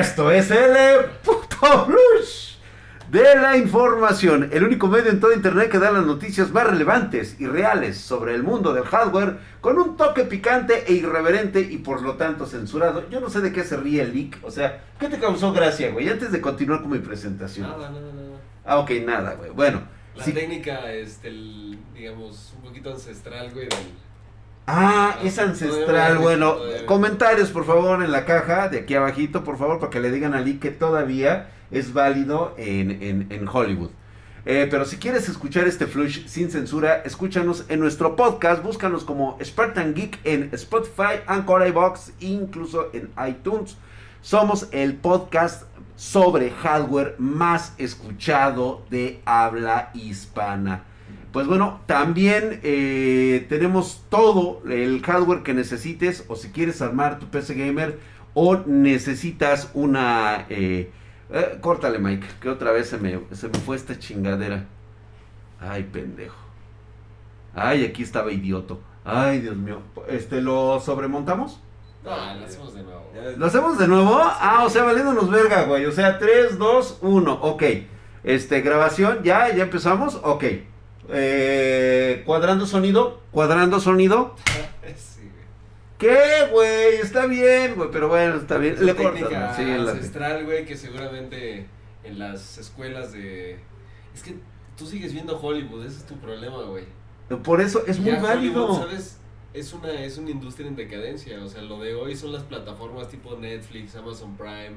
esto es el puto blues de la información, el único medio en todo internet que da las noticias más relevantes y reales sobre el mundo del hardware con un toque picante e irreverente y por lo tanto censurado. Yo no sé de qué se ríe el leak, o sea, ¿qué te causó gracia, güey? Antes de continuar con mi presentación. Nada, nada, nada. Ah, ok, nada, güey. Bueno. La sí. técnica, este, el, digamos, un poquito ancestral, güey, del... Ah, Ah, es ancestral. no, Bueno, comentarios por favor en la caja de aquí abajito, por favor, para que le digan a Lee que todavía es válido en, en- en Hollywood. Eh, pero si quieres escuchar este flush sin censura, escúchanos en nuestro podcast, búscanos como Spartan Geek en Spotify, Anchor, iBox, incluso en iTunes. Somos el podcast sobre hardware más escuchado de habla hispana. Pues bueno, también eh, tenemos todo el hardware que necesites o si quieres armar tu PC gamer o necesitas una... eh, eh, córtale Mike, que otra vez se me, se me fue esta chingadera. Ay, pendejo. Ay, aquí estaba idioto. Ay, Dios mío. Este, ¿lo sobremontamos? No, lo hacemos de nuevo. ¿Lo hacemos de nuevo? Ah, o sea, valiéndonos verga, güey. O sea, 3, 2, 1. Ok. Este, grabación, ya, ya empezamos. Ok. Eh, cuadrando sonido. Cuadrando sonido. sí, güey. ¿Qué, güey? Está bien, güey. Pero bueno, está bien. Es Le técnica ancestral, güey, que seguramente en las escuelas de... Es que tú sigues viendo Hollywood, ese es tu problema, güey. Por eso es muy Ya válido. Hollywood, ¿sabes? Es una, es una industria en decadencia, o sea, lo de hoy son las plataformas tipo Netflix, Amazon Prime,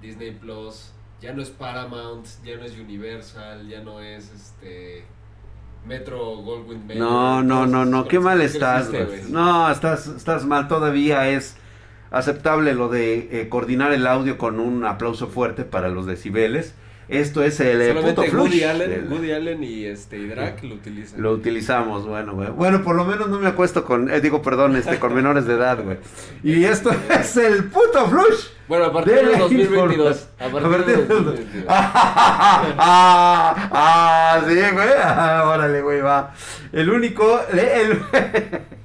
Disney Plus, ya no es Paramount, ya no es Universal, ya no es este Metro Goldwyn Mayer. No, no, no, no, qué mal estás, existe. No, estás, estás mal, todavía es aceptable lo de eh, coordinar el audio con un aplauso fuerte para los decibeles. Esto es el eh, puto flush. Woody Allen, Woody Allen y este y Drac lo utilizan. Lo utilizamos, bueno, güey. Bueno, por lo menos no me acuesto con, eh, digo, perdón, este, con menores de edad, güey. Y esto es el puto flush. Bueno, a partir de del la 2022. A partir del del- 2022. ah, ah, sí, güey. Ah, órale, güey, va. El único, el,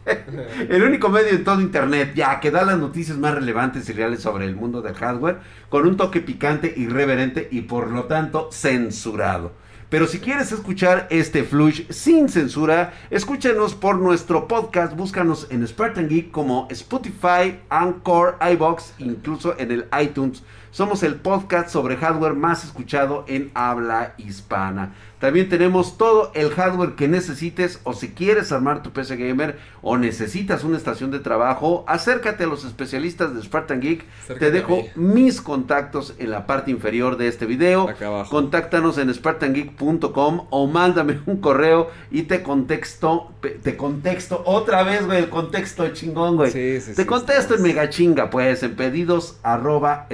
el único medio en todo internet, ya, que da las noticias más relevantes y reales sobre el mundo del hardware, con un toque picante, irreverente y por lo tanto censurado. Pero si quieres escuchar este flush sin censura, escúchanos por nuestro podcast, búscanos en Spartan Geek como Spotify, Anchor, iBox, incluso en el iTunes. Somos el podcast sobre hardware más escuchado en habla hispana. También tenemos todo el hardware que necesites o si quieres armar tu PC gamer o necesitas una estación de trabajo, acércate a los especialistas de Spartan Geek. Acércate Te dejo mis contactos en la parte inferior de este video. Acá abajo. Contáctanos en spartangeek.com o mándame un correo y te contexto, te contexto otra vez, güey, el contexto chingón, güey. Sí, sí, te sí, contesto en mega chinga, pues, en pedidos arroba.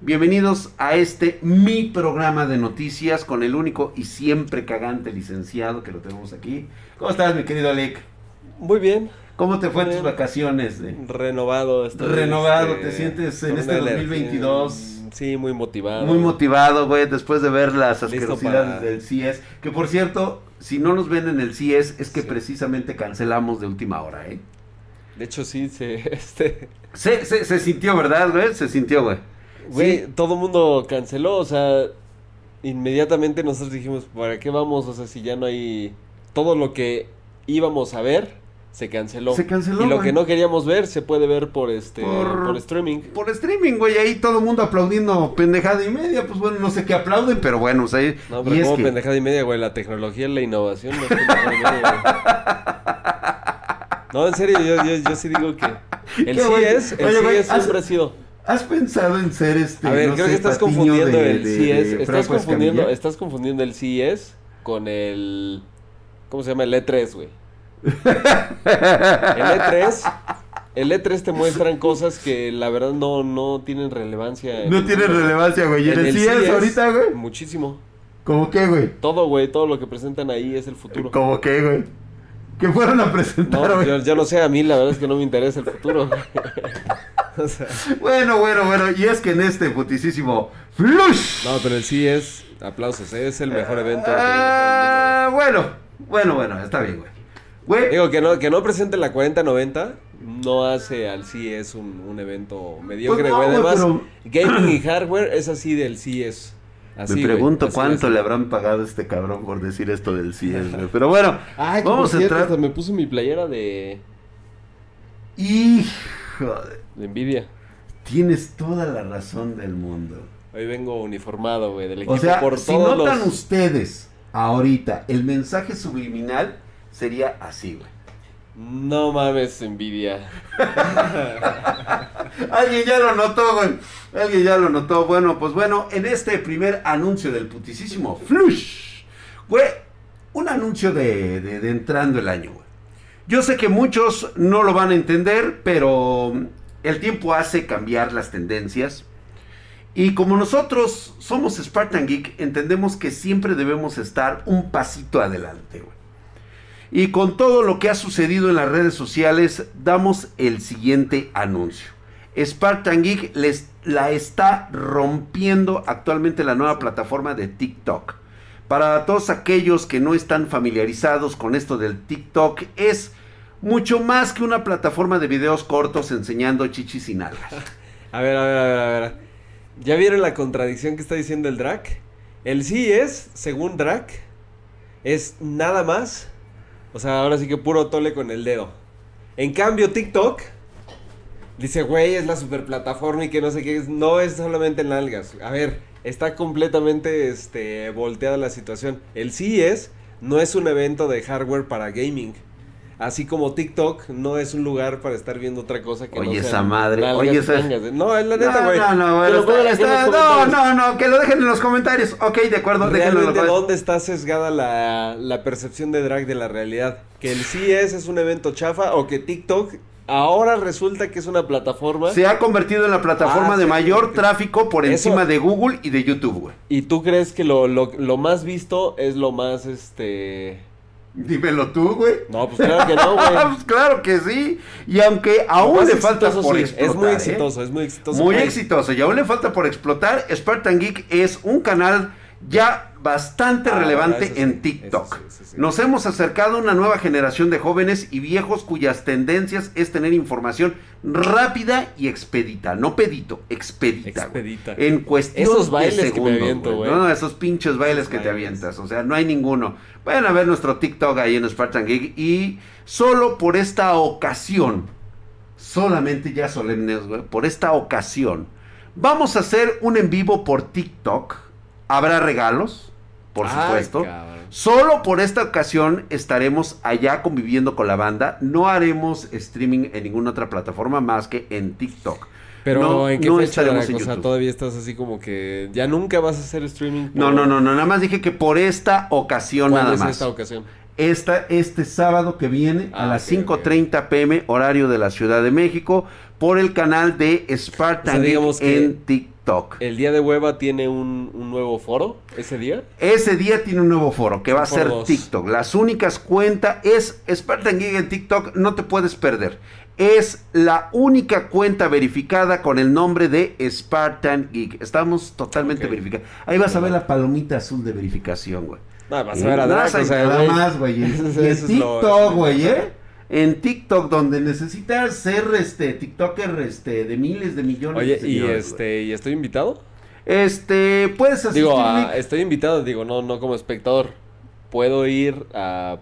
Bienvenidos a este mi programa de noticias con el único y siempre cagante licenciado que lo tenemos aquí. ¿Cómo estás, mi querido Alec? Muy bien, ¿Cómo te fue en tus vacaciones? renovado. estoy, Renovado, este, ¿te sientes en este una 2022? energía, Sí, muy motivado. Muy motivado, güey, después de ver las asquerosidades para- del CIES. Que por cierto, si no nos ven en el CIES, es que Sí. precisamente cancelamos de última hora, ¿eh? De hecho, sí, se, este, Se, se, se sintió, ¿verdad, güey? Se sintió, güey. güey, Sí. todo mundo canceló, o sea, inmediatamente nosotros dijimos, ¿para qué vamos? O sea, si ya no hay, todo lo que íbamos a ver, se canceló. Se canceló, Y lo güey. que no queríamos ver, se puede ver por este, Por- por, streaming. Por streaming, güey, ahí todo el mundo aplaudiendo pendejada y media. Pues bueno, no sé qué aplauden, pero bueno, o sea, No, y pero como que- pendejada y media, güey, la tecnología la innovación. No, No, en serio, yo, yo, yo sí digo que el Qué. CES, el Oye, güey, CES haz- siempre ha sido. ¿Has pensado en ser este. A ver, no creo sé, que estás patiño confundiendo de- el de- de estás Franco confundiendo, estás confundiendo el CES con el. ¿Cómo se llama? El E3, güey. El E3. El E3 te muestran cosas que la verdad no, no tienen relevancia. en No el tiene mundo. relevancia, güey. ¿Y en, el CIES CES, ahorita, güey? Muchísimo. ¿Cómo qué, güey? Todo, güey, todo lo que presentan ahí es el futuro. ¿Cómo qué, güey? ¿Qué fueron a presentar, No, güey? yo, yo no sé, a mí la verdad es que no me interesa el futuro. güey. O sea, Bueno, bueno, bueno. Y es que en este putisísimo flush. no, pero el CES, aplausos, ¿eh? es el mejor evento. que- Ah, bueno, bueno, bueno, está bien, güey. Güey, Digo que no, que no presente la 4090, no hace al CES un, un evento mediocre, Pues no, güey. güey, Además, pero- gaming y hardware es así del CES. Así, Me pregunto así, cuánto así. le habrán pagado a este cabrón por decir esto del CIES, güey. Pero bueno, Ay, vamos a entrar. hasta me puse mi playera de, Hijo, de Nvidia. tienes toda la razón del mundo. Hoy vengo uniformado, güey, del equipo O sea, por si todos notan los... ustedes ahorita el mensaje subliminal sería así, güey. No mames, Nvidia. Alguien ya lo notó, güey. Alguien ya lo notó. Bueno, pues bueno, en este primer anuncio del putisísimo Flush, güey, un anuncio de, de- de entrando el año, güey. Yo sé que muchos no lo van a entender, pero el tiempo hace cambiar las tendencias. Y como nosotros somos Spartan Geek, entendemos que siempre debemos estar un pasito adelante, güey. Y con todo lo que ha sucedido en las redes sociales, damos el siguiente anuncio. Spartan Geek les, la está rompiendo actualmente la nueva plataforma de TikTok. Para todos aquellos que no están familiarizados con esto del TikTok, es mucho más que una plataforma de videos cortos enseñando chichis y nalgas. A ver, a ver, a ver, a ver. ¿Ya vieron la contradicción que está diciendo el Drac? El sí es, según Drac, es nada más. O sea, ahora sí que puro tole con el dedo. En cambio, TikTok dice, güey, es la super plataforma y que no sé qué. No es solamente nalgas. A ver, está completamente este, volteada la situación. El sí es, no es un evento de hardware para gaming. Así como TikTok no es un lugar para estar viendo otra cosa que Oye, no esa sean madre, oye, esa-. No, es la neta, no, güey. no, no, pongan está- no, no, no, que lo dejen en los comentarios. Ok, de acuerdo, déjenlo en los Realmente, comentarios. ¿dónde está sesgada la, la percepción de drag de la realidad? ¿Que el CS es un evento chafa o que TikTok ahora resulta que es una plataforma? Se ha convertido en la plataforma Ah, de sí, mayor sí, sí. tráfico por Eso- encima de Google y de YouTube, güey. ¿Y tú crees que lo, lo, lo más visto es lo más, este... Dímelo tú, güey. No, pues claro que no, güey. Pues claro que sí. Y aunque aún le falta exitoso, por sí, explotar. Es muy ¿eh? exitoso, es muy exitoso. Muy güey. exitoso. Y aún le falta por explotar. Spartan Geek es un canal ya bastante Ah, relevante sí, en TikTok. sí, sí. Nos hemos acercado a una nueva generación de jóvenes y viejos cuyas tendencias es tener información rápida y expedita. No pedito, expedita. Expedita. En cuestión Esos de bailes que me segundos, aviento, güey. No, esos pinches bailes Esos que te avientas. O sea, no hay ninguno. Vayan a ver nuestro TikTok ahí en Spartan Geek. Y solo por esta ocasión, solamente ya solemnes, güey, por esta ocasión, vamos a hacer un en vivo por TikTok. Habrá regalos, por Ay, supuesto. cabrón. Solo por esta ocasión estaremos allá conviviendo con la banda. No haremos streaming en ninguna otra plataforma más que en TikTok. Pero No, ¿en qué no fecha, estaremos en O sea, YouTube. todavía estás así como que ya nunca vas a hacer streaming. No, por- no, no, no, nada más dije que por esta ocasión ¿Cuándo nada es más. esta ocasión? Esta, este sábado que viene a Ah, las ok, 5.30 pm, horario de la Ciudad de México, por el canal de Spartan O sea, digamos Geek que- en TikTok. ¿El día de hueva tiene un, un nuevo foro ese día? Ese día tiene un nuevo foro que va a ser dos. TikTok. Las únicas cuentas es Spartan Geek en TikTok, no te puedes perder. Es la única cuenta verificada con el nombre de Spartan Geek. Estamos totalmente Ok. verificados. Ahí vas a ver la palomita azul de verificación, güey. No, vas a ver a Nada Drac, o sea, nada güey. más, güey. Y TikTok, güey, ¿eh? En TikTok, donde necesitas ser este TikToker este, de miles de millones Oye, de y seguidores, este, ¿y estoy invitado? Este, puedes asistir. Digo, a- Nick. estoy invitado, digo, no, no como espectador. ¿Puedo ir a,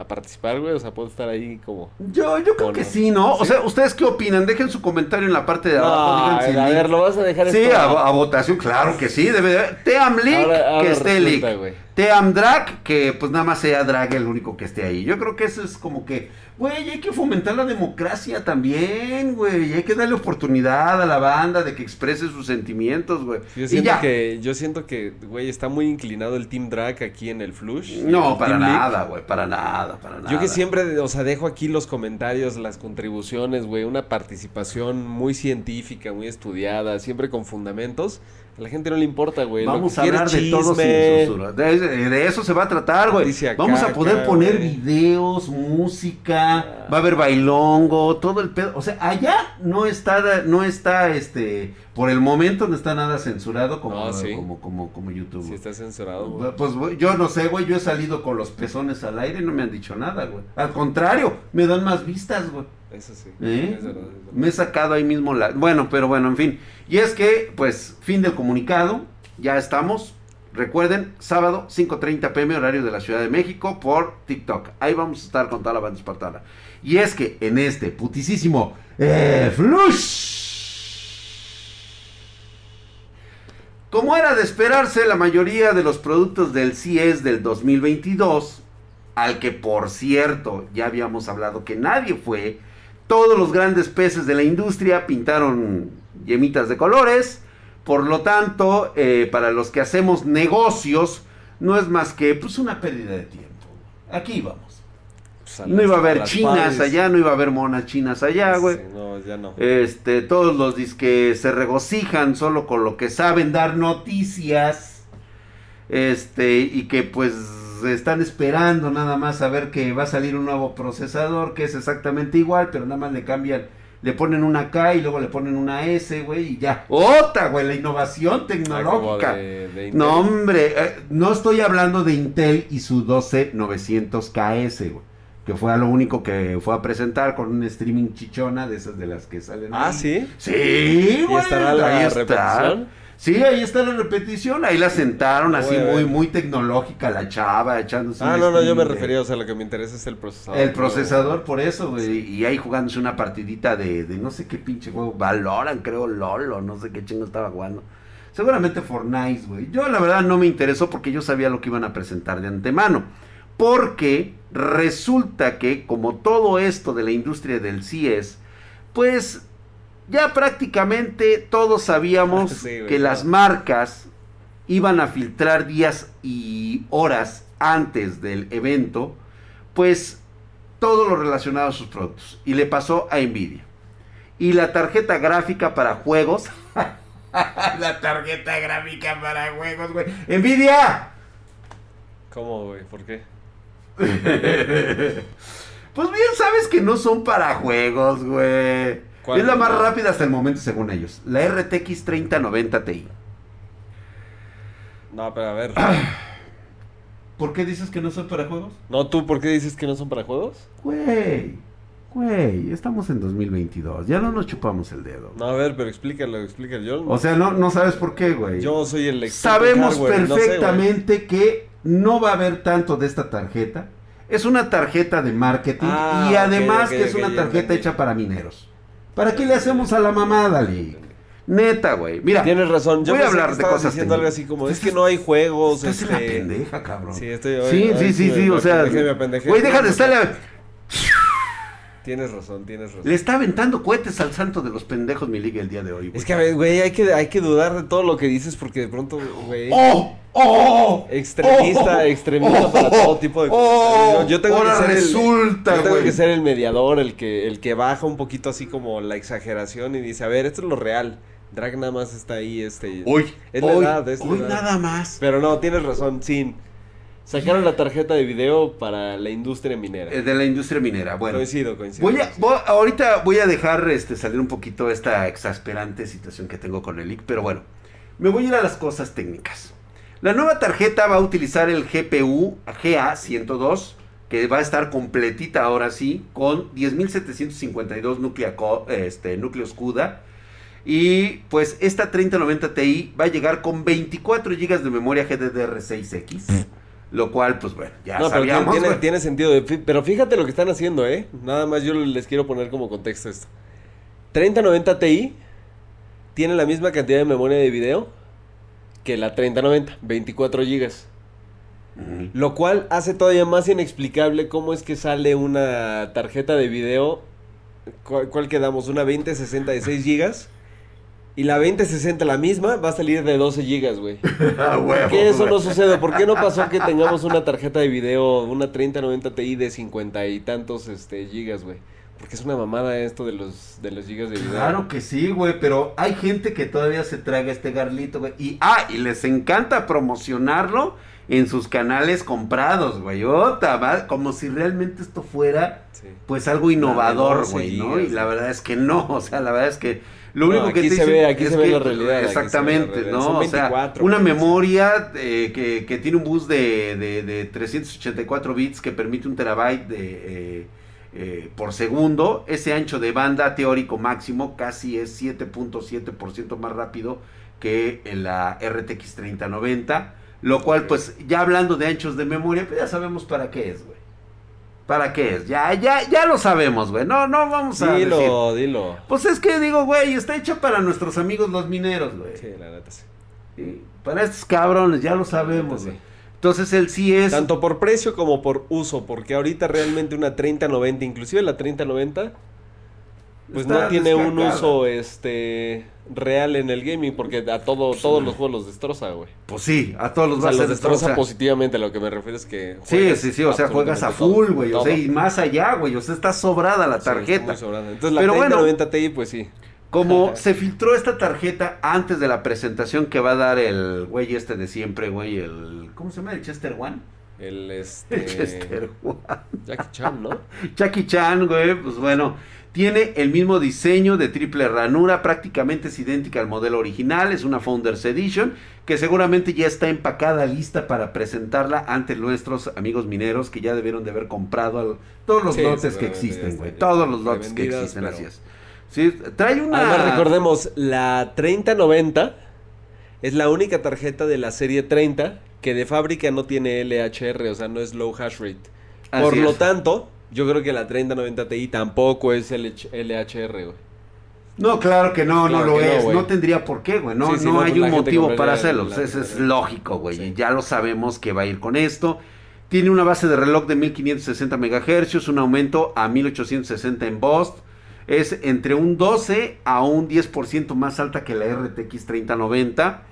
a participar, güey? O sea, ¿puedo estar ahí como...? Yo, yo creo ¿O que no? sí, ¿no? O sea, ¿ustedes qué opinan? Dejen su comentario en la parte de abajo. No, digan si a ver, ¿lo vas a dejar Sí, a, a votación, claro que sí. Debe de... Team Leak, Ahora- ahora que esté güey. Team Drag, que pues nada más sea Drag el único que esté ahí. Yo creo que eso es como que, güey, hay que fomentar la democracia también, güey. Hay que darle oportunidad a la banda de que exprese sus sentimientos, güey. Yo Y siento ya. que, yo siento que, güey, está muy inclinado el Team Drag aquí en el Flush. No, para nada, güey, para nada, para nada. Yo que siempre, o sea, dejo aquí los comentarios, las contribuciones, güey, una participación muy científica, muy estudiada, siempre con fundamentos. A la gente no le importa, güey. Vamos a hablar de todo sin censura. De, de eso se va a tratar, güey. Vamos a poder poner güey. videos, música, Ah. va a haber bailongo, todo el pedo. O sea, allá no está, no está, este, por el momento no está nada censurado como, No, sí. como, como, como YouTube. Si güey. está censurado, güey. Pues güey, yo no sé, güey, yo he salido con los pezones al aire y no me han dicho nada, güey. Al contrario, me dan más vistas, güey. Eso sí. ¿Eh? es verdad, es verdad. Me he sacado ahí mismo la... Bueno, pero bueno, en fin. Y es que, pues, fin del comunicado. Ya estamos. Recuerden, sábado, 5.30 pm, horario de la Ciudad de México, por TikTok. Ahí vamos a estar con toda la banda espartana. Y es que en este putisísimo eh, Flush. Como era de esperarse, la mayoría de los productos del CES del 2022, al que por cierto ya habíamos hablado que nadie fue, todos los grandes peces de la industria pintaron yemitas de colores. Por lo tanto, eh, para los que hacemos negocios, no es más que pues una pérdida de tiempo. Aquí vamos. Pues, No iba a haber chinas allá, no iba a haber monas chinas allá, güey. Sí, no, ya no. Este, todos los que se regocijan solo con lo que saben dar noticias. Este, y que pues están esperando nada más a ver que va a salir un nuevo procesador que es exactamente igual, pero nada más le cambian, le ponen una K y luego le ponen una S, güey, y ya. Otra, güey, la innovación Ah, tecnológica. de-. No, hombre, eh, no estoy hablando de Intel y su 12900KS, güey. Que fue a lo único que fue a presentar con un streaming chichona de esas de las que salen. Ah, ahí. sí. Sí, ¿Y güey. estará la ahí está. Sí, ahí está la repetición. Ahí la sentaron así muy, muy tecnológica la chava, echándose Ah, un no, no, yo me refería, o sea, lo que me interesa es el procesador. El procesador, por eso, güey. Y ahí jugándose una partidita de, de no sé qué pinche juego. Valoran, creo, LOL o no sé qué chingo estaba jugando. Seguramente Fortnite, güey. Yo la verdad no me interesó porque yo sabía lo que iban a presentar de antemano. Porque resulta que como todo esto de la industria del CES, pues ya prácticamente todos sabíamos Sí, que las marcas iban a filtrar días y horas antes del evento, pues todo lo relacionado a sus productos. Y le pasó a Nvidia. Y la tarjeta gráfica para juegos. la tarjeta gráfica para juegos, güey. Nvidia. ¿Cómo, güey? ¿Por qué? Pues bien sabes que no son para juegos, güey. ¿Cuál? Es la más rápida hasta el momento según ellos. La RTX 3090 Ti. No, pero a ver. ¿Por qué dices que no son para juegos? No, ¿tú por qué dices que no son para juegos? Güey, güey, estamos en 2022. Ya no nos chupamos el dedo. No, a ver, pero explícalo, explícalo. Yo, O sea, no, no sabes por qué, güey. yo soy el experto Sabemos hardware, no sé, güey. perfectamente que no va a haber tanto de esta tarjeta. Es una tarjeta de marketing Ah, y además que es una tarjeta hecha para mineros. ¿Para qué le hacemos a la mamada, Lee? Neta, güey. Mira, Tienes razón, yo voy a hablar de cosas diciendo algo así como, es que no hay juegos, estás en la este... pendeja, cabrón. Sí, estoy... Sí, sí, sí, sí, o sea, güey, deja de estarle, a- Tienes razón, tienes razón. le está aventando cohetes al santo de los pendejos, mi liga, el día de hoy, güey. Es que, a ver, güey, hay que, hay que dudar de todo lo que dices porque de pronto, güey... ¡Oh! ¡Oh! Extremista, ¡Oh! extremista ¡Oh! para todo tipo de ¡Oh! comentarios. Yo tengo que ser resulta, el, yo tengo que ser el mediador, el que, el que baja un poquito así como la exageración y dice, a ver, esto es lo real. Drag nada más está ahí, este. Hoy, Es la hoy, edad, es la edad. nada más. Pero no, tienes razón, sin. Sacaron la tarjeta de video para la industria minera. Eh, De la industria minera, bueno. coincido, coincido. Voy a, voy- ahorita voy a dejar este, salir un poquito esta exasperante situación que tengo con el leak, pero bueno, me voy a ir a las cosas técnicas. La nueva tarjeta va a utilizar el GPU GA102, que va a estar completita ahora sí, con 10.752 núclea co- este, núcleos CUDA. Y pues esta 3090 Ti va a llegar con 24 GB de memoria GDDR6X. Lo cual, pues bueno, ya No, pero tiene, sabíamos. tiene- sentido. de- Pero fíjate lo que están haciendo, ¿eh? Nada más yo les quiero poner como contexto esto. 3090 Ti tiene la misma cantidad de memoria de video que la 3090, 24 GB. Lo cual hace todavía más inexplicable cómo es que sale una tarjeta de video. ¿Cuál, cuál quedamos? Una 2060 de 6 GB. Y la 2060, la misma, va a salir de 12 GB, güey. Ah, ¿Por qué eso no sucede? ¿Por qué no pasó que tengamos una tarjeta de video, una 3090 Ti de 50 y tantos este, gigas, güey? Porque es una mamada esto de los, de los gigas de video. Claro que sí, güey, pero hay gente que todavía se traga este garlito, güey. Y, ah, y les encanta promocionarlo en sus canales comprados, güey. Ota, va, como si realmente esto fuera, Sí. pues, algo innovador, 12 güey, ¿no? gigas, y la verdad es que no, o sea, la verdad es que lo No, único que te se ve- aquí es se ve que- la realidad, la Exactamente, realidad. ¿no? O sea, 24, una memoria eh, que, que tiene un bus de, de, de 384 bits que permite un terabyte de... eh, eh, por segundo. Ese ancho de banda teórico máximo casi es 7.7% más rápido que en la RTX 3090. Lo cual, pues, ya hablando de anchos de memoria, pues ya sabemos para qué es, güey. ¿Para qué es? Ya, ya, ya lo sabemos, güey. No, no vamos a Dilo, dilo. Pues es que digo, güey, está hecho para nuestros amigos los mineros, güey. Sí, la neta sí. Sí, Para estos cabrones, ya lo sabemos, Sí. Entonces él sí es... Tanto por precio como por uso, porque ahorita realmente una 3090, inclusive la 3090, pues Está no tiene un uso este real en el gaming, porque a todo, todos los juegos los destroza, güey. Pues sí, a todos los O sea, los destroza sea, positivamente, a lo que me refiero es que... Sí, sí, sí, o sea, juegas a full, güey. O sea, y más allá, güey. O sea, está sobrada la Sí, está tarjeta. muy sobrada. Entonces la Pero bueno. 3090 Ti, pues sí. Como se filtró esta tarjeta antes de la presentación que va a dar el güey este de siempre, güey, el... ¿Cómo se llama? ¿El Chester One? El El este... Chester One. Jackie Chan, ¿no? Jackie Chan, güey, pues bueno, tiene el mismo diseño de triple ranura, prácticamente es idéntica al modelo original, es una Founders Edition, que seguramente ya está empacada, lista para presentarla ante nuestros amigos mineros que ya debieron de haber comprado al- todos los Sí, lotes que existen, güey, todos los lotes que existen, así es. Sí, trae una... Además, recordemos, la 3090 es la única tarjeta de la serie 30 que de fábrica no tiene LHR, o sea, no es low hash rate. Así Por lo es. tanto, yo creo que la 3090 Ti tampoco es LH LHR, güey. No, claro que no, Claro no lo no, es. No, tendría por qué, güey. No, Sí, sí, no, no, hay pues la un motivo para hacerlo. la- Eso es la- lógico, güey. Sí. Ya lo sabemos que va a ir con esto. Tiene una base de reloj de 1560 MHz, un aumento a 1860 en Boost. Es entre un 12 a un 10% más alta que la RTX 3090.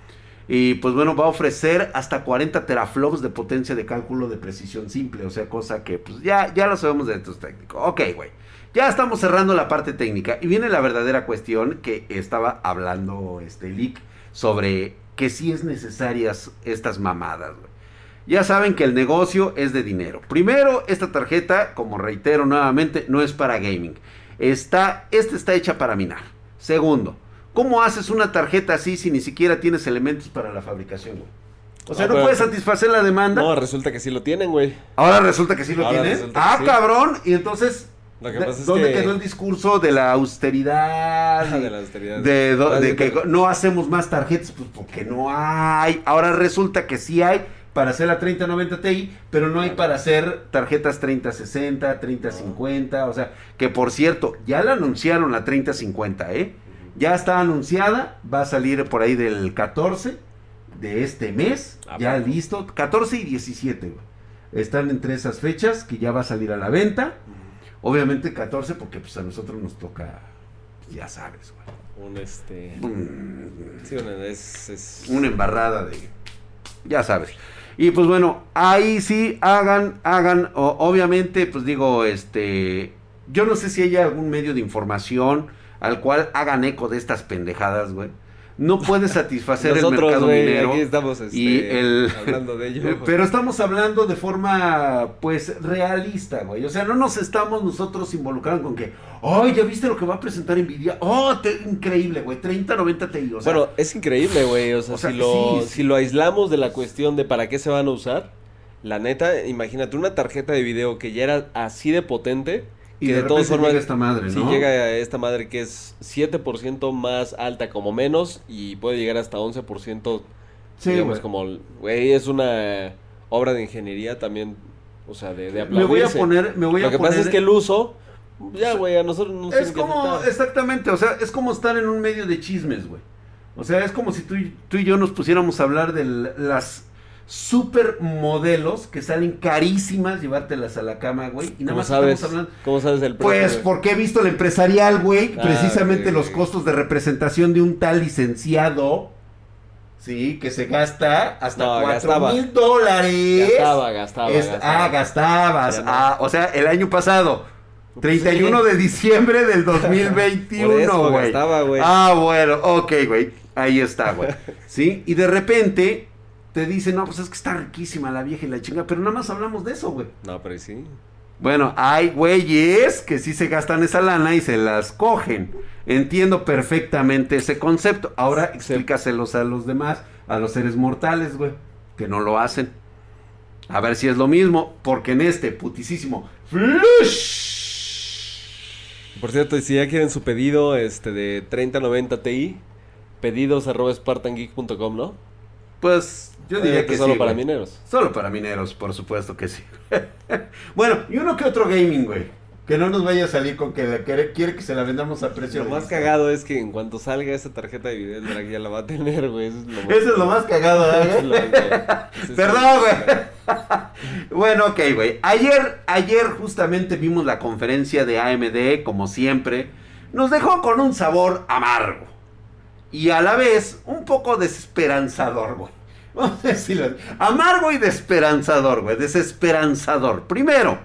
Y pues bueno, va a ofrecer hasta 40 teraflops de potencia de cálculo de precisión simple. O sea, cosa que pues ya, ya lo sabemos de estos técnicos. Ok, güey. Ya estamos cerrando la parte técnica. Y viene la verdadera cuestión que estaba hablando este Leak sobre que sí es necesarias estas mamadas. Ya saben que el negocio es de dinero. Primero, esta tarjeta, como reitero nuevamente, no es para gaming. Está, esta está hecha para minar. Segundo, ¿cómo haces una tarjeta así si ni siquiera tienes elementos para la fabricación, güey? O sea, Ah, no pero- puedes satisfacer la demanda. No, resulta que sí lo tienen, güey. Ahora resulta que sí lo Ahora que Ah, sí. cabrón. Y entonces, Lo que ¿de- pasa es ¿dónde que... quedó el discurso de la austeridad? Ah, de la austeridad. de, Ah, de sí, que no hacemos más tarjetas, pues porque no hay. Ahora resulta que sí hay para hacer la 3090 Ti, pero no hay para hacer tarjetas 3060, 3050, o sea, que por cierto, ya la anunciaron la 3050, ¿eh? Ya está anunciada, va a salir por ahí del 14 de este mes, Ah, ya listo, 14 y 17, güey. Están entre esas fechas que ya va a salir a la venta. Obviamente 14 porque pues a nosotros nos toca, pues, ya sabes, güey. Un este... Sí, una, es... es... una embarrada de ya sabes y pues bueno ahí sí hagan hagan o- obviamente pues digo este yo no sé si hay algún medio de información al cual hagan eco de estas pendejadas güey no puede satisfacer el Nosotros, mercado güey, minero aquí estamos este, y el- hablando de ello. Pero estamos hablando de forma, pues, realista, güey. O sea, no nos estamos nosotros involucrando con que, ¡ay, ya viste lo que va a presentar Nvidia! ¡Oh, te- increíble, güey! 30, 90 Ti. O sea, bueno, es increíble, güey. O sea, o sea, si, lo, sí, sí. si lo aislamos de la cuestión de para qué se van a usar, la neta, imagínate una tarjeta de video que ya era así de potente. Y que de, de todas formas, llega esta madre, Si ¿no? llega a esta madre que es 7% más alta como menos y puede llegar hasta 11%, Sí, digamos, güey. como, güey, es una obra de ingeniería también, o sea, de, de Me voy a poner, me voy Lo a que poner... pasa es que el uso, ya, güey, a nosotros no Es que como, exactamente, o sea, es como estar en un medio de chismes, güey. O sea, es como si tú y, tú y yo nos pusiéramos a hablar de las supermodelos que salen carísimas llevártelas a la cama, güey. Y nada ¿Cómo más sabes, estamos hablando... ¿Cómo sabes el precio? Pues porque he visto el empresarial, güey. Ah, precisamente los costos de representación de un tal licenciado. Sí, que se gasta hasta cuatro mil dólares. Gastaba, gastaba, Es- gastaba. Ah, gastabas. Ah, o sea, el año pasado. Pues 31 sí. de diciembre del Por 2021, eso güey. gastaba, güey. Ah, bueno, ok, güey. Ahí está, güey. ¿Sí? Y de repente te dicen, no, pues es que está riquísima la vieja y la chinga, pero nada más hablamos de eso, güey. No, pero sí. Bueno, hay güeyes que sí se gastan esa lana y se las cogen. Entiendo perfectamente ese concepto. Ahora explícaselos a los demás, a los seres mortales, güey, que no lo hacen. A ver si es lo mismo, porque en este putisísimo flush Por cierto, si ya quieren su pedido este de 3090 Ti, pedidos arroba spartangeek.com, ¿no? Pues yo diría Eh, que solo sí, para güey. mineros. Solo para mineros, por supuesto que sí. bueno, y uno que otro gaming, güey. Que no nos vaya a salir con que la quiere, quiere que se la vendamos a precio Lo más lista. cagado es que en cuanto salga esa tarjeta de video, el drag ya la va a tener, güey. Eso es lo más, Eso es lo más cagado, ¿eh? Perdón, güey. bueno, ok, güey. Ayer, ayer justamente vimos la conferencia de AMD, como siempre. Nos dejó con un sabor amargo. Y a la vez, un poco desesperanzador, güey. Vamos a decirlo. Amargo y desesperanzador, güey. Desesperanzador. Primero,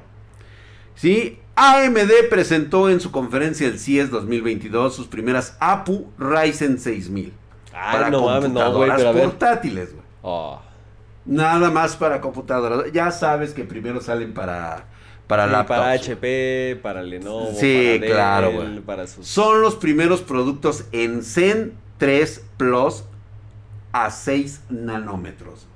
¿sí? AMD presentó en su conferencia el CIES 2022 sus primeras APU Ryzen 6000. Ay, no mames, no, computadoras a ver. portátiles, güey. Oh. Nada más para computadoras. Ya sabes que primero salen para, para Sí, laptops. para. HP, para Lenovo, Sí, para claro, Dell, güey. para sus... Son los primeros productos en Zen 3 Plus a 6 nanómetros.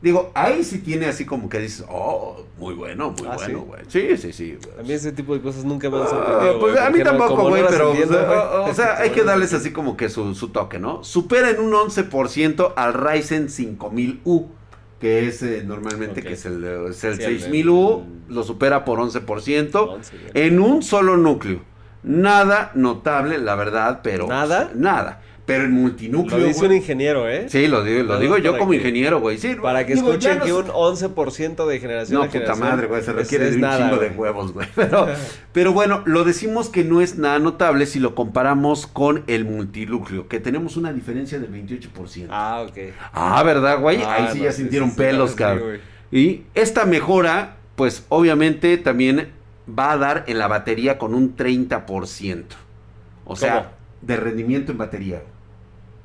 Digo, ahí sí tiene así como que dices, oh, muy bueno, muy Ah, bueno, güey. Sí, sí, sí. A mí ese tipo de cosas nunca me han Ah, sorprendido. pues güey, a mí tampoco, no güey, pero o sea, güey. o sea, hay que darles así como que su, su toque, ¿no? Supera en un 11% al Ryzen 5000U, que es eh, normalmente que es el, es el Sí, el- 6000U, el- lo supera por 11%, Once, güey. en un solo núcleo. Nada notable, la verdad, pero ¿Nada? nada. Pero en multinúcleo, Lo dice un ingeniero, ¿eh? Sí, lo digo, lo digo yo como ingeniero, güey. Sí, Para que digo, escuchen no que un 11% de generación no, puta generación madre, güey, se requiere de un nada, chingo de huevos, güey. Pero, pero bueno, lo decimos que no es nada notable si lo comparamos con el multinúcleo, que tenemos una diferencia del 28%. Ah, Ah, ok. ¿verdad, güey? Ah, Ahí sí no, ya sintieron sí, pelos, sí, cabrón. Y esta mejora, pues obviamente también va a dar en la batería con un 30%. O sea, ¿Cómo? de rendimiento en batería.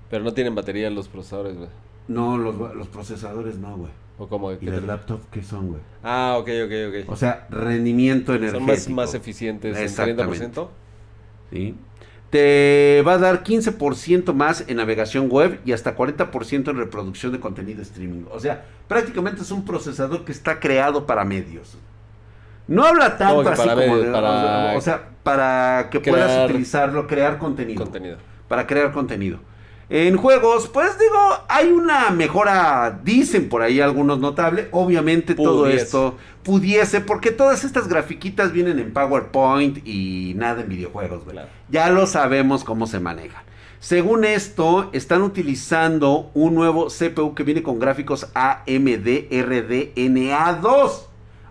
Pero no tienen batería los procesadores, güey. No, los, los procesadores no, güey. O como ¿Y las laptops qué son, güey? Ah, ok, ok, ok. O sea, rendimiento Son energético. más, más eficientes en Exactamente. 30%. ¿sí? Te va a dar 15% más en navegación web y hasta 40% en reproducción de contenido streaming. O sea, prácticamente es un procesador que está creado para medios. No habla tanto ¿Cómo así para como medios? de- Para o sea, para que puedas utilizarlo, crear contenido. Contenido. Para crear contenido. En juegos, pues digo, hay una mejora, dicen por ahí algunos notable. Obviamente todo esto pudiese, porque todas estas grafiquitas vienen en PowerPoint y nada en videojuegos. Claro. Ya lo sabemos cómo se manejan. Según esto, están utilizando un nuevo CPU que viene con gráficos AMD RDNA2.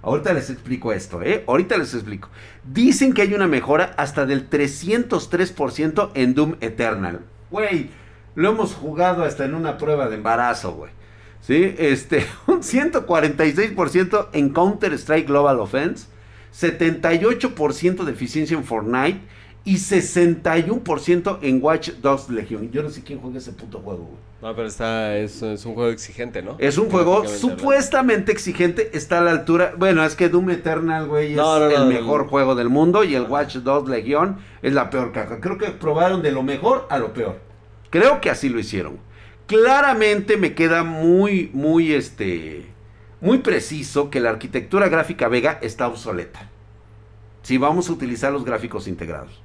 Ahorita les explico esto, ¿eh? Ahorita les explico. Dicen que hay una mejora hasta del 303% en Doom Eternal. Güey, lo hemos jugado hasta en una prueba de embarazo, güey. ¿Sí? Este, un 146% en Counter-Strike Global Offense, 78% de eficiencia en Fortnite y 61% en Watch Dogs Legion. Yo no sé quién juega ese puto juego, güey. No, pero está, es, es un juego exigente, ¿no? Es un juego supuestamente exigente, está a la altura. Bueno, es que Doom Eternal, güey, es No, no, no, el mejor juego del mundo y el Watch Dogs Legion es la peor caja. Creo que probaron de lo mejor a lo peor. Creo que así lo hicieron. Claramente me queda muy, muy, este, muy preciso que la arquitectura gráfica Vega está obsoleta. Si vamos a utilizar los gráficos integrados.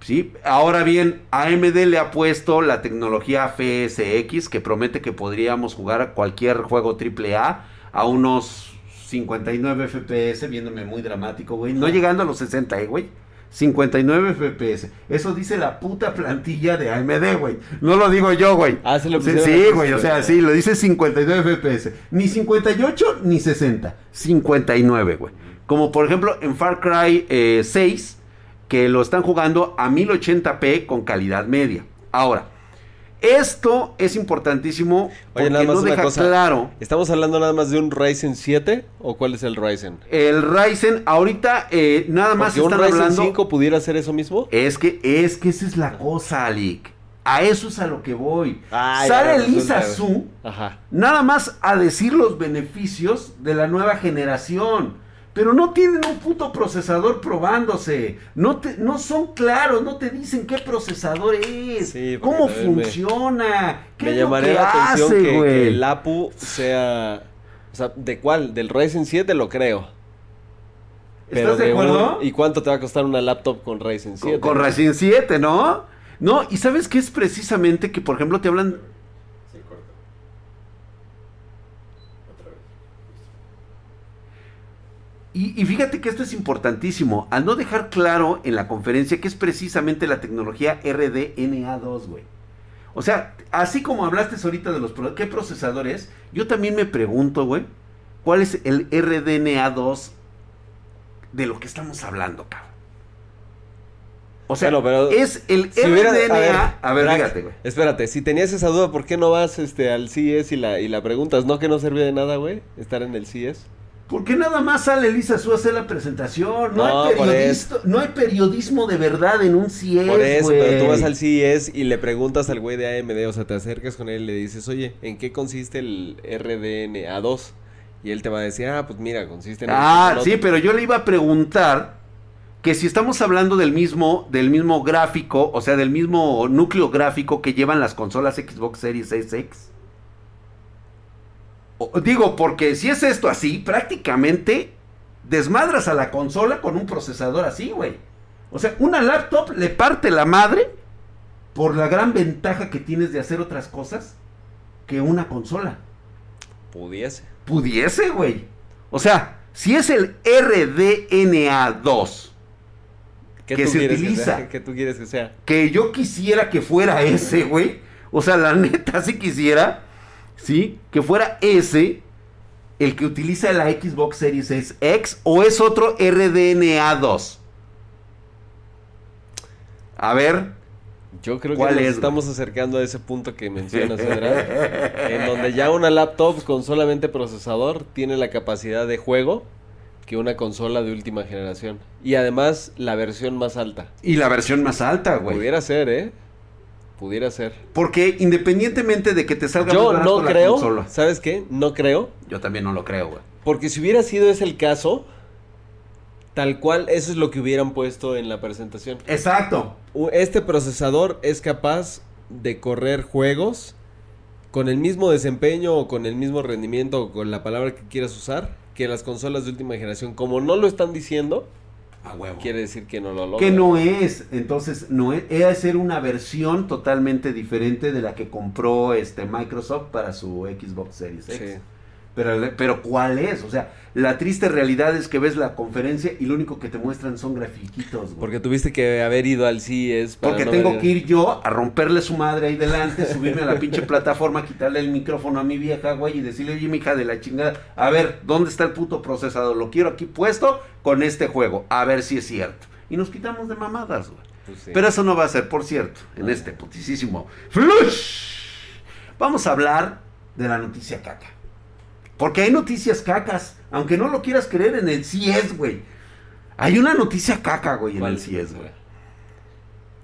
¿Sí? Ahora bien, AMD le ha puesto la tecnología FSX que promete que podríamos jugar cualquier juego AAA a unos 59 FPS, viéndome muy dramático, güey. No llegando a los 60, eh, güey. 59 FPS. Eso dice la puta plantilla de AMD, güey. No lo digo yo, güey. Ah, sí lo Sí, sí, güey, o sea, sí, lo dice 59 FPS. Ni 58 ni 60. 59, güey. Como por ejemplo en Far Cry eh, 6, que lo están jugando a 1080p con calidad media. Ahora, esto es importantísimo porque Oye, nada más no una deja cosa. claro. ¿Estamos hablando nada más de un Ryzen 7 o cuál es el Ryzen? El Ryzen, ahorita eh, nada más Porque un están Ryzen hablando. 5 pudiera hacer eso mismo. Es que, es que esa es la cosa, Alic. A eso es a lo que voy. Ay, Sale Lisa Su nada más a decir los beneficios de la nueva generación. Pero no tienen un puto procesador probándose. No, te, no son claros, no te dicen qué procesador es, Sí, cómo también me- funciona, qué Me es lo llamaría que la atención hace, que, el APU sea. O sea, ¿de cuál? ¿Del Ryzen 7 lo creo? Sí, güey, o sea, sí, lo dice 59 FPS. 59 FPS. Pero, o sea, ¿de cuál? ¿Del Ryzen 7 lo creo? Pero ¿Estás de un- acuerdo? ¿Y cuánto te va a costar una laptop con Ryzen 7? Con, con Ryzen 7, ¿no? No, y ¿sabes qué es precisamente que, por ejemplo, te hablan... Se corta. Otra vez. Y, y fíjate que esto es importantísimo, al no dejar claro en la conferencia que es precisamente la tecnología RDNA2, güey. O sea, así como hablaste ahorita de los... pro- ¿Qué procesador es? Yo también me pregunto, güey, ¿cuál es el RDNA2 de lo que estamos hablando, cabrón? O sea, Bueno, pero es el Si hubiera- RDNA... A ver, fíjate, güey. Espérate, si tenías esa duda, ¿por qué no vas este, al CES y la, y la preguntas? ¿No que no servía de nada, güey? Estar en el CES. ¿Por qué nada más sale Elisa Su a hacer la presentación? No, No, hay no hay periodismo de verdad en un CIES, Por eso, pero tú vas al CES y le preguntas al güey de AMD, o sea, te acercas con él y le dices, oye, ¿en qué consiste el RDNA2? Y él te va a decir, ah, pues mira, consiste en... Ah, sí, otro". pero yo le iba a preguntar que si estamos hablando del mismo, del mismo gráfico, o sea, del mismo núcleo gráfico que llevan las consolas Xbox Series SX. Digo, porque si es esto así, prácticamente desmadras a la consola con un procesador así, güey. O sea, una laptop le parte la madre por la gran ventaja que tienes de hacer otras cosas que una consola. Pudiese. Pudiese, güey. O sea, si es el RDNA2, ¿Qué Que tú se quieres utiliza. Que tú quieres que sea? que yo quisiera que fuera ese, güey. O sea, la neta, sí quisiera, ¿sí? Que fuera ese, el que utiliza la Xbox Series X, o es otro RDNA2. A ver, Yo creo que ¿Cuál nos es, güey? estamos acercando a ese punto que mencionas, ¿verdad? en donde ya una laptop con solamente procesador tiene la capacidad de juego que una consola de última generación. Y además la versión más alta. y la versión más alta, güey. Pudiera ser, ¿eh? Pudiera ser. Porque independientemente de que te salga Yo más no creo, consola, ¿sabes qué? No creo, yo también no lo creo, güey. porque si hubiera sido ese el caso, tal cual eso es lo que hubieran puesto en la presentación. Exacto. Este procesador es capaz de correr juegos con el mismo desempeño o con el mismo rendimiento o con la palabra que quieras usar que las consolas de última generación. Como no lo están diciendo, A huevo. quiere decir que no lo logran. Que no es, entonces no es, es ser una versión totalmente diferente de la que compró este Microsoft para su Xbox Series X. Sí. Pero, pero ¿cuál es? O sea, la triste realidad es que ves la conferencia y lo único que te muestran son grafiquitos, güey. Porque tuviste que haber ido al CES para Porque no tengo que ir yo a romperle su madre ahí delante, subirme a la pinche plataforma, quitarle el micrófono a mi vieja, güey, y decirle, oye, mi hija de la chingada, a ver, ¿dónde está el puto procesador? Lo quiero aquí puesto con este juego, a ver si es cierto. Y nos quitamos de mamadas, güey. Pues sí. Pero eso no va a ser, por cierto, en este putisísimo flush. Vamos a hablar de la noticia caca. Porque hay noticias cacas, aunque no lo quieras creer en el CIES, güey. Hay una noticia caca, güey, en el CIES, güey.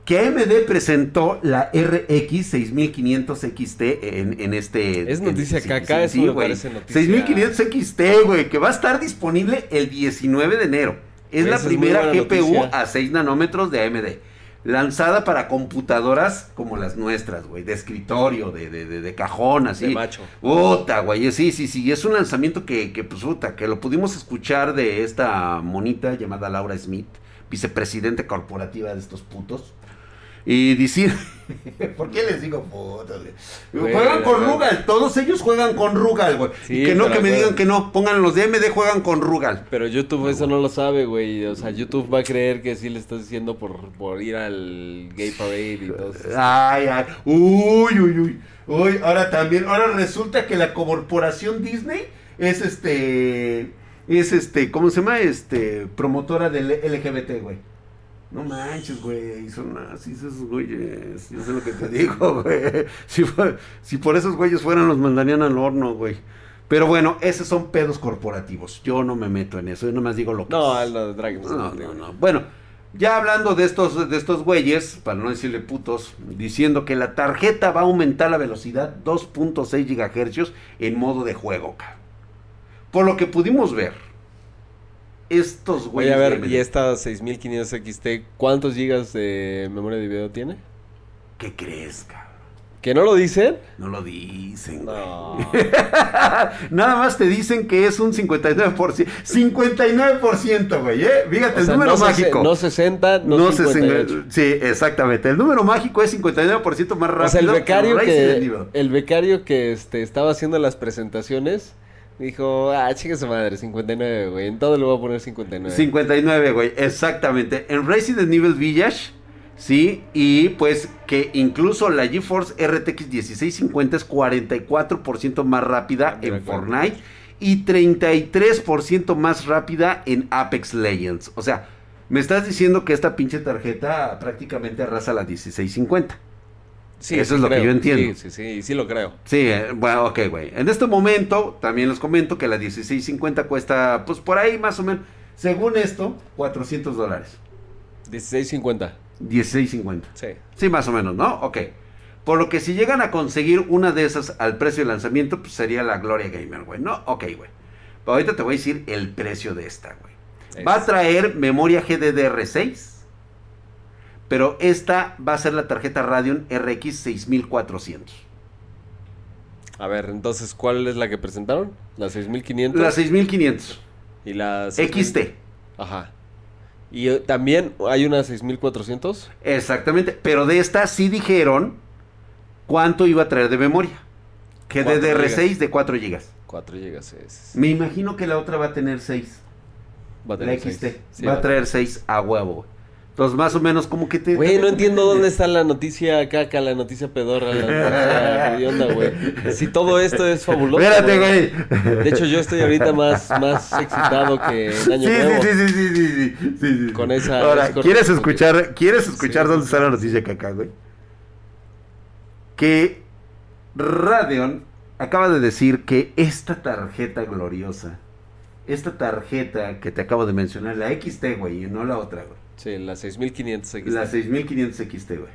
Que AMD presentó la RX 6500 XT en, en este... Es noticia sí, caca, sí, eso sí, me parece noticia- 6500 XT, güey, que va a estar disponible el 19 de enero. Es Esa la primera GPU noticia. a 6 nanómetros de AMD. Lanzada para computadoras como las nuestras, güey. De escritorio, de, de, de, de cajón, así. De macho. Puta, güey. Sí, sí, sí. Es un lanzamiento que, que, pues, puta, que lo pudimos escuchar de esta monita llamada Laura Smith, vicepresidente corporativa de estos putos. Y decir, ¿por qué les digo putos? güey? Juegan con. Rugal, todos ellos juegan con Rugal, güey. Sí, y que no, que me digan que no, pongan los de AMD, juegan con Rugal. Pero YouTube eso no lo sabe, güey. O sea, YouTube va a creer que sí le estás diciendo por, por ir al Gay Parade y todo eso. Ay, ay, uy, uy, uy. Uy, ahora también, ahora resulta que la corporación Disney es este, es este, ¿cómo se llama? Este, promotora del LGBT, güey. No manches, güey, son así esos güeyes. Yo sé lo que te digo, güey. Si, fue- si por esos güeyes fueran, los mandarían al horno, güey. Pero bueno, esos son pedos corporativos. Yo no me meto en eso, yo nomás digo lo que No, es. al de Dragon. No, no, no. Bueno, ya hablando de estos, de estos güeyes, para no decirle putos, diciendo que la tarjeta va a aumentar la velocidad 2.6 GHz en modo de juego. Por lo que pudimos ver, estos güeyes. a ver, y esta 6500 XT, ¿cuántos gigas de memoria de video tiene? ¿Qué crees, cabrón? ¿Que no lo dicen? No lo dicen, güey. No. Nada más te dicen que es un 59%. 59%, güey, ¿eh? Fíjate, O el sea, número no, sese- mágico. no 60, no, No se 58. Sí, exactamente. El número mágico es 59% más rápido. O sea, el becario que el que, el becario que este, estaba haciendo las presentaciones dijo, ah, chica su madre, 59, güey. En todo le voy a poner 59. 59, güey, exactamente. En Resident Evil Village, sí, y pues que incluso la GeForce RTX 1650 es 44% más rápida De en acuerdo. Fortnite y 33% más rápida en Apex Legends. O sea, me estás diciendo que esta pinche tarjeta prácticamente arrasa la 1650. Sí, Eso sí es lo que yo entiendo. Sí, sí, sí, sí lo creo. Sí, eh, bueno, ok, güey. En este momento, también les comento que la 1650 cuesta, pues por ahí más o menos, según esto, 400 dólares. 16.50. 1650. Sí. Sí, más o menos, ¿no? Ok. Por lo que si llegan a conseguir una de esas al precio de lanzamiento, pues sería la Gloria Gamer, güey, ¿no? Ok, güey. Pero ahorita te voy a decir el precio de esta, güey. Va a traer memoria GDDR6. Pero esta va a ser la tarjeta Radeon RX 6400. A ver, entonces, ¿cuál es la que presentaron? La 6500 La 6500. y la 6000. XT. Ajá. Y eh, también hay una 6400. Exactamente. Pero de esta sí dijeron cuánto iba a traer de memoria. Cuatro GDDR6 de 4 GB. 4 GB es. Me imagino que la otra va a tener 6. Va a La tener XT. seis. Sí, va a traer 6 a huevo. güey. Entonces, más o menos, como que te. Güey, no entiendo dónde está la noticia caca, la noticia pedorra, la noticia hedionda, güey. Si todo esto es fabuloso. Espérate, güey. De hecho, yo estoy ahorita más, más excitado que en Sí, Año sí, Nuevo. sí, sí, sí, sí, sí, sí, sí. Con esa- Ahora. ¿quieres escuchar, ¿quieres escuchar Sí. dónde está la noticia acá, güey? Que Radeon acaba de decir que esta tarjeta gloriosa, esta tarjeta que te acabo de mencionar, la XT, güey, y no la otra, güey. Sí, la 6500 aquí La está. 6500 XT, güey.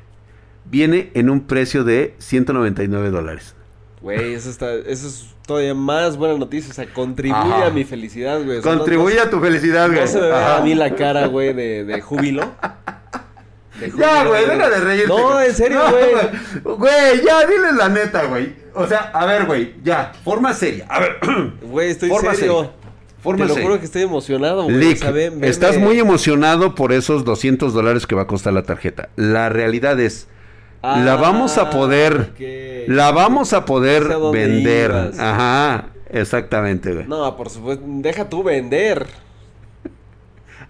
Viene en un precio de 199 dólares. Güey, eso está, eso es todavía más buena noticia. O sea, contribuye Ajá. a mi felicidad, güey. O sea, no- Contribuye no, a tu felicidad, güey. no se me ve a mí la cara, güey, de, de júbilo. Ya, güey, deja de reírte. No, en serio, güey. Güey, ya, diles la neta, güey. O sea, a ver, güey, ya, forma seria. A ver, Güey, estoy Forma serio. seria. Forma Te lo juro que estoy emocionado, güey. Lick, O sea, ven- venme- estás muy emocionado por esos 200 dólares que va a costar la tarjeta. La realidad es, la vamos a poder, Ah, la vamos a poder vender. ibas. Ajá, exactamente, güey. No, por supuesto, deja tú vender.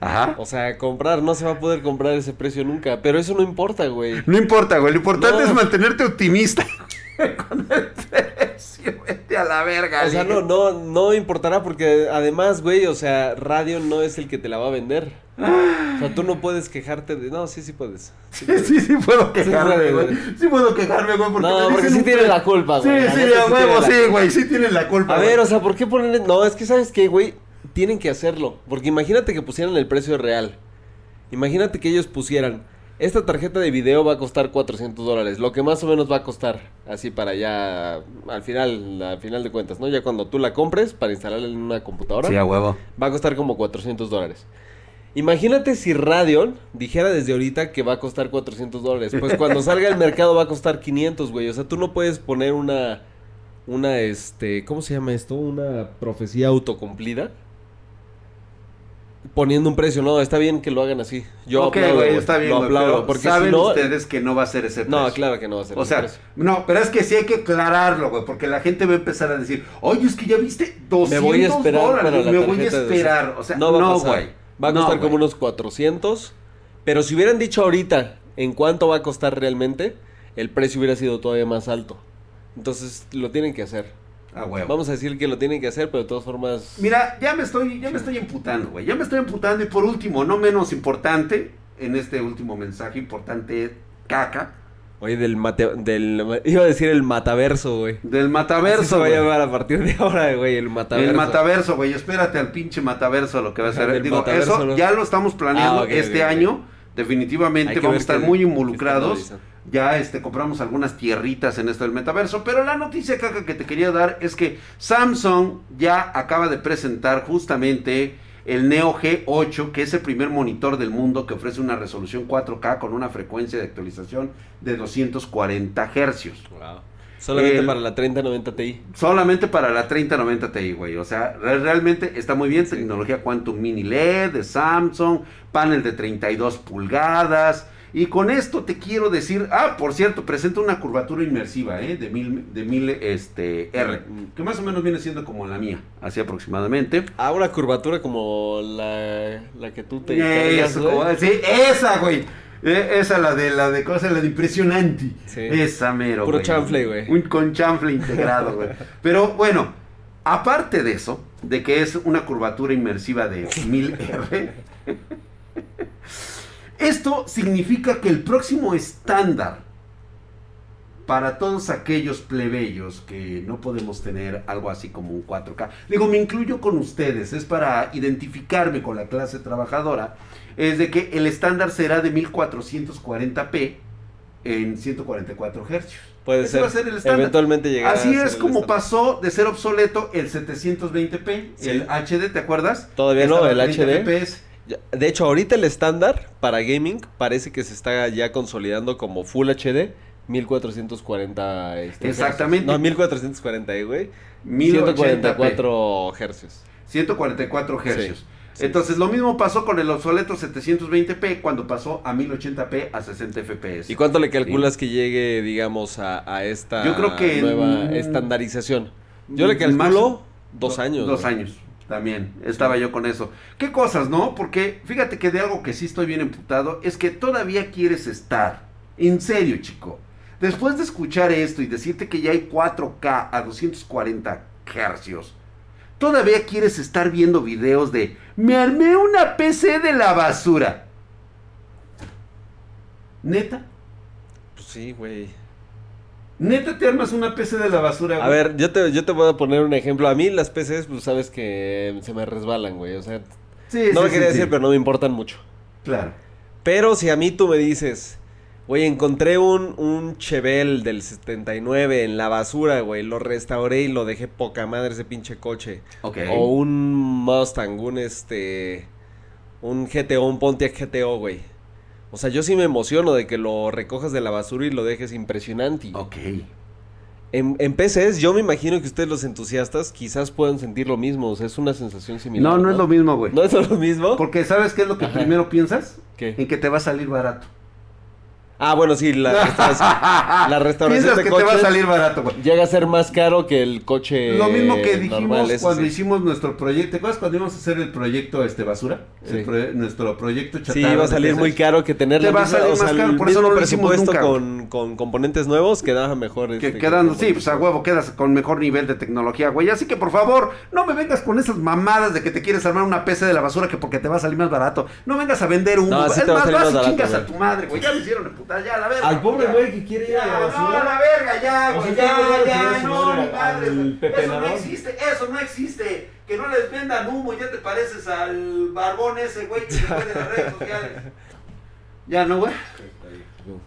Ajá. O sea, comprar, no se va a poder comprar ese precio nunca. Pero eso no importa, güey. No importa, güey, lo importante No. es mantenerte optimista. Con el precio, vete a la verga. O sea, no, no, no importará porque además, güey, o sea, radio no es el que te la va a vender. O sea, tú no puedes quejarte de... No, sí, sí puedes. Sí, sí, sí puedo quejarme, güey. Sí puedo quejarme, güey, porque No, porque sí un tienen la culpa, Sí, güey. Sí, neta, a sí huevo, sí, güey, sí tienen la culpa. A ver, o sea, ¿por qué ponerle...? No, es que, ¿sabes qué, güey? Tienen que hacerlo. Porque imagínate que pusieran el precio real. Imagínate que ellos pusieran... Esta tarjeta de video va a costar 400 dólares. Lo que más o menos va a costar. Así para ya... Al final, al final de cuentas, ¿no? Ya cuando tú la compres para instalarla en una computadora. Sí, a huevo. Va a costar como 400 dólares. Imagínate si Radeon dijera desde ahorita que va a costar 400 dólares. Pues cuando salga al mercado va a costar 500, güey. O sea, tú no puedes poner una... Una, este... ¿Cómo se llama esto? Una profecía autocumplida. Poniendo un precio. No, está bien que lo hagan así. Yo ok, aplaudo, güey. está bien, Lo aplaudo. pero porque saben si no... ustedes que no va a ser ese precio. No, claro que no va a ser O ese sea, precio. no, pero es que sí hay que aclararlo, güey, porque la gente va a empezar a decir, oye, es que ya viste 200 Me voy a esperar dólares, para la me voy a esperar. O sea, no va a pasar. Va a No, costar como unos 400. Pero si hubieran dicho ahorita en cuánto va a costar realmente, el precio hubiera sido todavía más alto. Entonces lo tienen que hacer. Ah, huevo. Vamos a decir que lo tienen que hacer, pero de todas formas. Mira, ya me estoy, ya me estoy emputando, güey. Ya me estoy emputando. Y por último, no menos importante, en este último mensaje importante, caca, Oye, del mate, del iba a decir el mataverso, güey. del Así se mataverso, va a llamar a partir de ahora, güey, el mataverso. El mataverso, güey. Espérate al pinche mataverso lo que va a ser. Digo, mataverso, eso ya lo estamos planeando Ah, este año. Definitivamente vamos a estar muy involucrados. Ya este compramos algunas tierritas en esto del metaverso, pero la noticia caca que te quería dar es que Samsung ya acaba de presentar justamente el Neo G8, que es el primer monitor del mundo que ofrece una resolución 4K con una frecuencia de actualización de 240 hercios. Wow. Solamente El- para la 3090 Ti. Solamente para la 3090 Ti, güey. O sea, re- realmente está muy bien. Sí. Tecnología Quantum Mini LED de Samsung, panel de 32 pulgadas. Y con esto te quiero decir, ah, por cierto, presenta una curvatura inmersiva, ¿eh? De 1000, de 1000 este, R, que más o menos viene siendo como la mía, así aproximadamente. Ah, una curvatura como la, la que tú te eso, como- sí, esa, güey. Eh, esa, la de la de cosa, la de impresionante. Sí. Esa mero. Puro güey. chanfle, güey. Un con chanfle integrado, güey. Pero bueno, aparte de eso, de que es una curvatura inmersiva de 1000R, esto significa que el próximo estándar para todos aquellos plebeyos que no podemos tener algo así como un 4K, digo, me incluyo con ustedes, es para identificarme con la clase trabajadora, es de que el estándar será de 1440p en 144 Hz. Puede Ese ser. va a ser el estándar. Eventualmente llegará Así a ser es el como estándar. pasó de ser obsoleto el 720p, Sí. el HD, ¿te acuerdas? Todavía no, el a 30 HD. FPS. De hecho, ahorita el estándar para gaming parece que se está ya consolidando como Full HD 1440 este, Exactamente. hercios. No, 1440, eh, güey. 1080p. 144 hercios. 144 Hz. Sí, sí. Entonces, lo mismo pasó con el obsoleto 720p cuando pasó a 1080p a 60 FPS. ¿Y cuánto le calculas que llegue, digamos, a, a esta Yo creo que nueva en- estandarización? Yo le calculo dos Do- años. Dos güey. años. También, estaba yo con eso. ¿Qué cosas, no? Porque fíjate que de algo que sí estoy bien emputado es que todavía quieres estar. En serio, chico. Después de escuchar esto y decirte que ya hay 4K a 240 hercios, todavía quieres estar viendo videos de me armé una PC de la basura. ¿Neta? Pues sí, güey. ¿Neta te armas una PC de la basura? A güey? ver, yo te, yo te voy a poner un ejemplo. A mí las PCs, pues sabes que se me resbalan, güey. O sea, Sí, no sí, me quería sí, decir, pero no me importan mucho. Claro. Pero si a mí tú me dices, güey, encontré un, un Chevel del 79 en la basura, güey, lo restauré y lo dejé poca madre ese pinche coche. Ok. O un Mustang, un este, un GTO, un Pontiac GTO, güey. O sea, yo sí me emociono de que lo recojas de la basura y lo dejes impresionante. Ok. En, en PCs, yo me imagino que ustedes los entusiastas quizás puedan sentir lo mismo, o sea, es una sensación similar. No, no es lo mismo, güey. ¿No es lo mismo? Porque ¿sabes qué es lo que Ajá. primero piensas? ¿Qué? En que te va a salir barato. Ah, bueno, sí, la restauración, la restauración Piensas de que te va a salir barato, güey. llega a ser más caro que el coche Lo mismo que dijimos normal, cuando sí. hicimos nuestro proyecto. ¿Te acuerdas cuando íbamos a hacer el proyecto este basura? Sí. El nuestro proyecto chatarra. Sí, iba a salir muy caro que tener Te va a salir sea, más caro, el por eso no lo hicimos nunca, con, con componentes nuevos quedaba mejor. Que este, quedan, con sí, pues a huevo quedas con mejor nivel de tecnología, güey. Así que por favor, no me vengas con esas mamadas de que te quieres armar una PC de la basura que porque te va a salir más barato. No vengas a vender un. No, es más, vas y barato, chingas a tu madre, güey. Ya me hicieron ya, la verga. Al pobre güey que quiere ir a la Ya, basura. No, a la verga, ya, güey, ya, ¿qué le ya, no, al- madre. Eso no existe, eso no existe. Que no les vendan humo, ya te pareces al barbón ese, güey, que se fue de las redes sociales. Ya, ¿no, güey?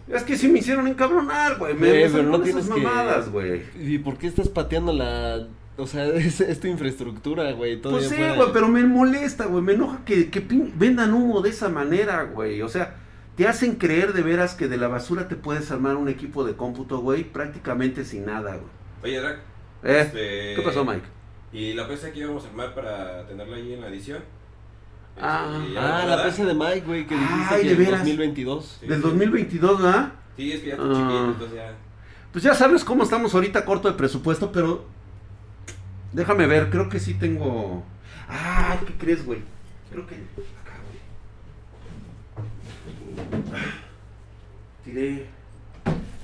Es que sí me hicieron encabronar, güey. Me, Güey, pero no que- mamadas, güey. ¿Y por qué estás pateando la... O sea, es, es tu infraestructura, güey. Pues sí, güey, pero me molesta, güey. Me enoja que, que pin- vendan humo de esa manera, güey. O sea, te hacen creer de veras que de la basura te puedes armar un equipo de cómputo, güey, prácticamente sin nada, güey. Oye, Drac. ¿Eh? este, ¿Qué pasó, Mike? ¿Y la PC que íbamos a armar para tenerla ahí en la edición? Ah. Este, ¿ya Ah, puedo la? PC de Mike, güey, que dijiste Ay, que de veras. 2022. Sí, Del sí. 2022, ¿verdad? Sí, es que ya está Ah. chiquito, entonces ya. Pues ya sabes cómo estamos ahorita corto de presupuesto, pero déjame ver, creo que sí tengo. Ah, ¿qué crees, güey? Creo que. Tiré,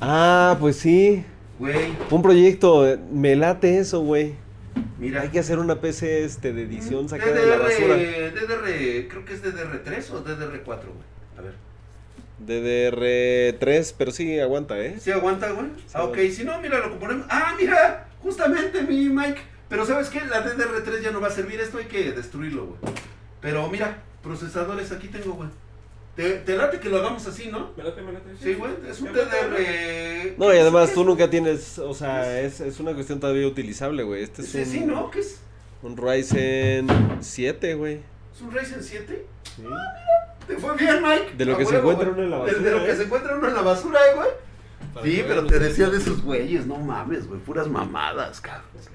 Ah, pues sí. güey. Un proyecto, eh, me late eso, güey. Mira. Hay que hacer una PC este, de edición sacada de la DDR, basura. DDR, creo que es DDR3 o DDR4, güey. A ver. DDR3, pero sí aguanta, ¿eh? ¿Sí aguanta, güey? Sí ah, ok, si no, mira, lo componemos. Ah, mira, justamente mi Mike. Pero ¿sabes qué? La DDR3 ya no va a servir, esto hay que destruirlo, güey. Pero mira, procesadores aquí tengo, güey. Te, te late que lo hagamos así, ¿no? Me late, me late. Sí, güey, es un. DDR... No, y además ¿Qué tú nunca tienes, o sea, es, es una cuestión todavía utilizable, güey. Este es Sí, un, sí, ¿no? ¿Qué es? un Ryzen 7, güey. ¿Es un Ryzen 7? Sí. ¿Te fue bien, Mike? De lo que se encuentra güey. uno en la De- De, basura, lo que ¿eh? se encuentra uno en la basura, eh, güey. Para Sí, pero te decía de esos güeyes, no mames, güey, puras mamadas, cabrón. Sí.